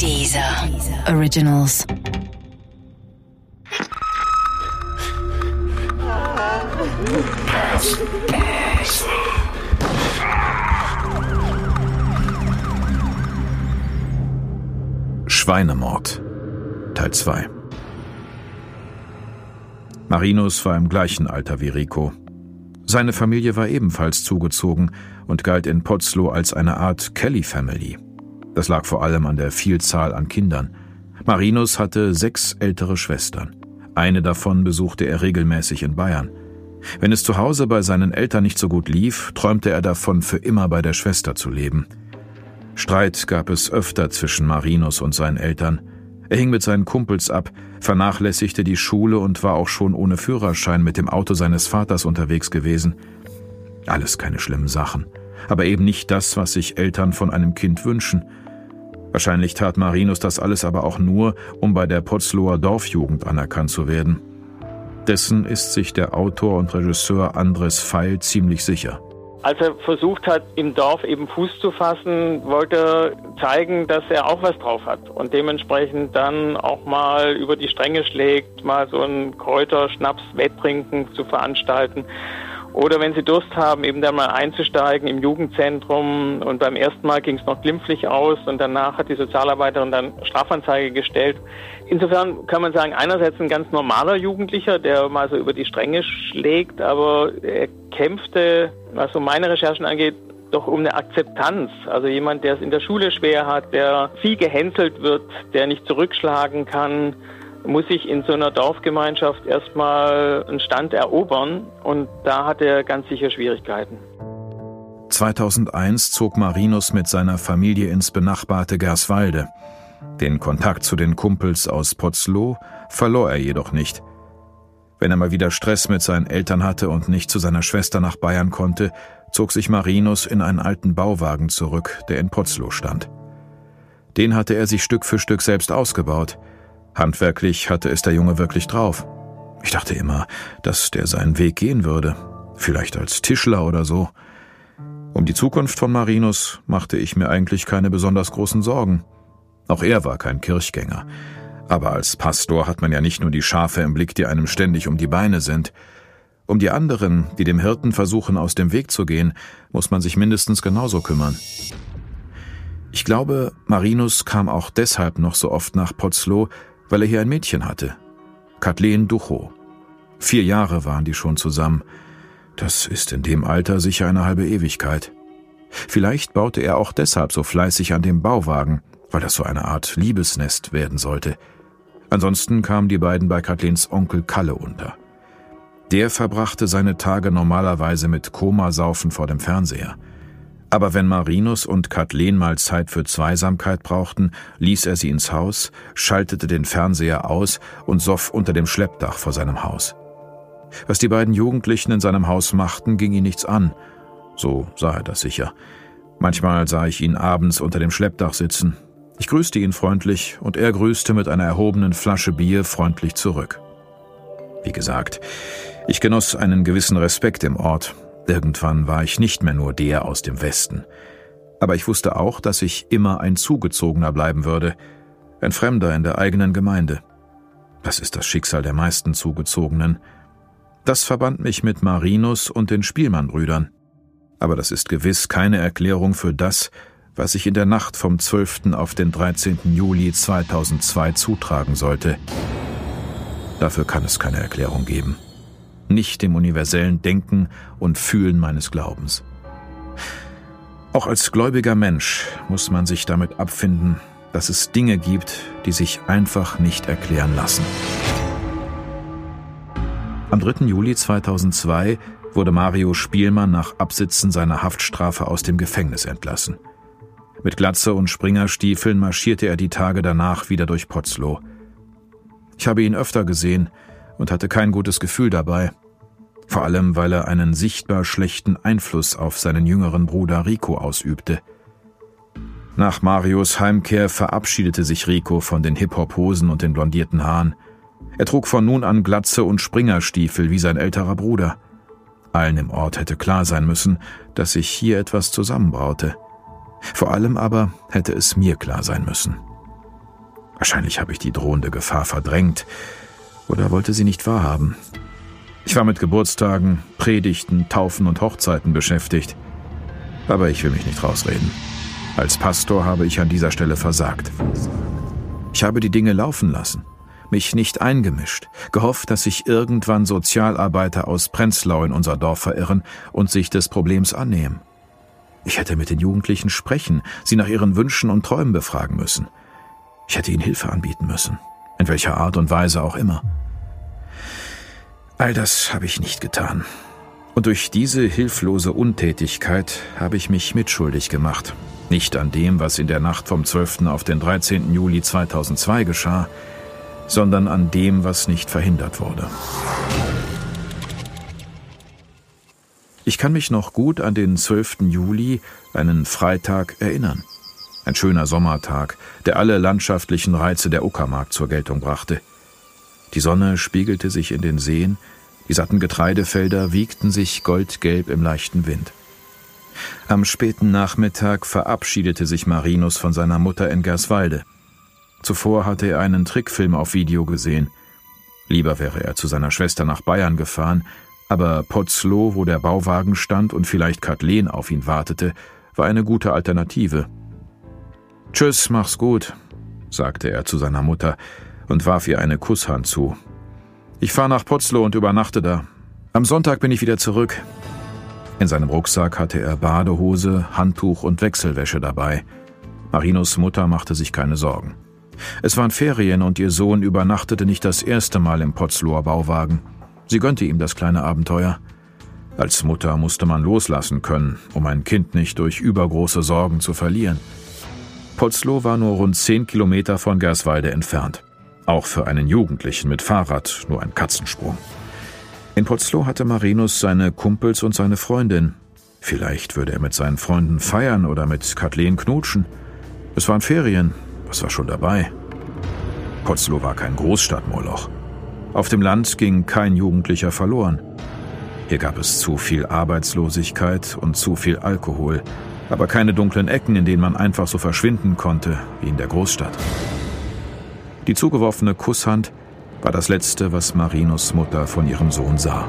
Dieser Originals. Schweinemord Teil 2 Marinus war im gleichen Alter wie Rico. Seine Familie war ebenfalls zugezogen und galt in Potzlow als eine Art Kelly Family. Das lag vor allem an der Vielzahl an Kindern. Marinus hatte sechs ältere Schwestern. Eine davon besuchte er regelmäßig in Bayern. Wenn es zu Hause bei seinen Eltern nicht so gut lief, träumte er davon, für immer bei der Schwester zu leben. Streit gab es öfter zwischen Marinus und seinen Eltern. Er hing mit seinen Kumpels ab, vernachlässigte die Schule und war auch schon ohne Führerschein mit dem Auto seines Vaters unterwegs gewesen. Alles keine schlimmen Sachen, aber eben nicht das, was sich Eltern von einem Kind wünschen. Wahrscheinlich tat Marinus das alles aber auch nur, um bei der Potzloher Dorfjugend anerkannt zu werden. Dessen ist sich der Autor und Regisseur Andres Feil ziemlich sicher. Als er versucht hat, im Dorf eben Fuß zu fassen, wollte er zeigen, dass er auch was drauf hat und dementsprechend dann auch mal über die Stränge schlägt, mal so einen Kräuterschnaps-Wetttrinken zu veranstalten oder wenn sie Durst haben, eben dann mal einzusteigen im Jugendzentrum. Und beim ersten Mal ging es noch glimpflich aus und danach hat die Sozialarbeiterin dann Strafanzeige gestellt. Insofern kann man sagen, einerseits ein ganz normaler Jugendlicher, der mal so über die Stränge schlägt, aber er kämpfte, was so meine Recherchen angeht, doch um eine Akzeptanz. Also jemand, der es in der Schule schwer hat, der viel gehänselt wird, der nicht zurückschlagen kann, muss sich in so einer Dorfgemeinschaft erstmal einen Stand erobern und da hat er ganz sicher Schwierigkeiten. 2001 zog Marinus mit seiner Familie ins benachbarte Gerswalde. Den Kontakt zu den Kumpels aus Potzlow verlor er jedoch nicht. Wenn er mal wieder Stress mit seinen Eltern hatte und nicht zu seiner Schwester nach Bayern konnte, zog sich Marinus in einen alten Bauwagen zurück, der in Potzlow stand. Den hatte er sich Stück für Stück selbst ausgebaut – Handwerklich hatte es der Junge wirklich drauf. Ich dachte immer, dass der seinen Weg gehen würde, vielleicht als Tischler oder so. Um die Zukunft von Marinus machte ich mir eigentlich keine besonders großen Sorgen. Auch er war kein Kirchgänger. Aber als Pastor hat man ja nicht nur die Schafe im Blick, die einem ständig um die Beine sind. Um die anderen, die dem Hirten versuchen, aus dem Weg zu gehen, muss man sich mindestens genauso kümmern. Ich glaube, Marinus kam auch deshalb noch so oft nach Potzlow, weil er hier ein Mädchen hatte. Kathleen Ducho. Vier Jahre waren die schon zusammen. Das ist in dem Alter sicher eine halbe Ewigkeit. Vielleicht baute er auch deshalb so fleißig an dem Bauwagen, weil das so eine Art Liebesnest werden sollte. Ansonsten kamen die beiden bei Kathleens Onkel Kalle unter. Der verbrachte seine Tage normalerweise mit Komasaufen vor dem Fernseher. Aber wenn Marinus und Kathleen mal Zeit für Zweisamkeit brauchten, ließ er sie ins Haus, schaltete den Fernseher aus und soff unter dem Schleppdach vor seinem Haus. Was die beiden Jugendlichen in seinem Haus machten, ging ihn nichts an. So sah er das sicher. Manchmal sah ich ihn abends unter dem Schleppdach sitzen. Ich grüßte ihn freundlich und er grüßte mit einer erhobenen Flasche Bier freundlich zurück. Wie gesagt, ich genoss einen gewissen Respekt im Ort, Irgendwann war ich nicht mehr nur der aus dem Westen. Aber ich wusste auch, dass ich immer ein Zugezogener bleiben würde, ein Fremder in der eigenen Gemeinde. Das ist das Schicksal der meisten Zugezogenen. Das verband mich mit Marinus und den Spielmannbrüdern. Aber das ist gewiss keine Erklärung für das, was sich in der Nacht vom 12. auf den 13. Juli 2002 zutragen sollte. Dafür kann es keine Erklärung geben nicht dem universellen Denken und Fühlen meines Glaubens. Auch als gläubiger Mensch muss man sich damit abfinden, dass es Dinge gibt, die sich einfach nicht erklären lassen. Am 3. Juli 2002 wurde Mario Spielmann nach Absitzen seiner Haftstrafe aus dem Gefängnis entlassen. Mit Glatze und Springerstiefeln marschierte er die Tage danach wieder durch Potzlow. Ich habe ihn öfter gesehen und hatte kein gutes Gefühl dabei vor allem weil er einen sichtbar schlechten Einfluss auf seinen jüngeren Bruder Rico ausübte. Nach Marios Heimkehr verabschiedete sich Rico von den Hip-Hop-Hosen und den blondierten Haaren. Er trug von nun an Glatze und Springerstiefel wie sein älterer Bruder. Allen im Ort hätte klar sein müssen, dass sich hier etwas zusammenbraute. Vor allem aber hätte es mir klar sein müssen. Wahrscheinlich habe ich die drohende Gefahr verdrängt oder wollte sie nicht wahrhaben. Ich war mit Geburtstagen, Predigten, Taufen und Hochzeiten beschäftigt. Aber ich will mich nicht rausreden. Als Pastor habe ich an dieser Stelle versagt. Ich habe die Dinge laufen lassen, mich nicht eingemischt, gehofft, dass sich irgendwann Sozialarbeiter aus Prenzlau in unser Dorf verirren und sich des Problems annehmen. Ich hätte mit den Jugendlichen sprechen, sie nach ihren Wünschen und Träumen befragen müssen. Ich hätte ihnen Hilfe anbieten müssen, in welcher Art und Weise auch immer. All das habe ich nicht getan. Und durch diese hilflose Untätigkeit habe ich mich mitschuldig gemacht. Nicht an dem, was in der Nacht vom 12. auf den 13. Juli 2002 geschah, sondern an dem, was nicht verhindert wurde. Ich kann mich noch gut an den 12. Juli, einen Freitag, erinnern. Ein schöner Sommertag, der alle landschaftlichen Reize der Uckermark zur Geltung brachte. Die Sonne spiegelte sich in den Seen, die satten Getreidefelder wiegten sich goldgelb im leichten Wind. Am späten Nachmittag verabschiedete sich Marinus von seiner Mutter in Gerswalde. Zuvor hatte er einen Trickfilm auf Video gesehen. Lieber wäre er zu seiner Schwester nach Bayern gefahren, aber Potzlow, wo der Bauwagen stand und vielleicht Kathleen auf ihn wartete, war eine gute Alternative. Tschüss, mach's gut, sagte er zu seiner Mutter und warf ihr eine Kusshand zu. Ich fahre nach Potzlow und übernachte da. Am Sonntag bin ich wieder zurück. In seinem Rucksack hatte er Badehose, Handtuch und Wechselwäsche dabei. Marinos Mutter machte sich keine Sorgen. Es waren Ferien und ihr Sohn übernachtete nicht das erste Mal im Potzlower Bauwagen. Sie gönnte ihm das kleine Abenteuer. Als Mutter musste man loslassen können, um ein Kind nicht durch übergroße Sorgen zu verlieren. Potzlow war nur rund zehn Kilometer von Gerswalde entfernt. Auch für einen Jugendlichen mit Fahrrad nur ein Katzensprung. In Potzlow hatte Marinus seine Kumpels und seine Freundin. Vielleicht würde er mit seinen Freunden feiern oder mit Kathleen knutschen. Es waren Ferien, was war schon dabei? Potzlow war kein Großstadtmoloch. Auf dem Land ging kein Jugendlicher verloren. Hier gab es zu viel Arbeitslosigkeit und zu viel Alkohol, aber keine dunklen Ecken, in denen man einfach so verschwinden konnte, wie in der Großstadt. Die zugeworfene Kusshand war das Letzte, was Marinus Mutter von ihrem Sohn sah.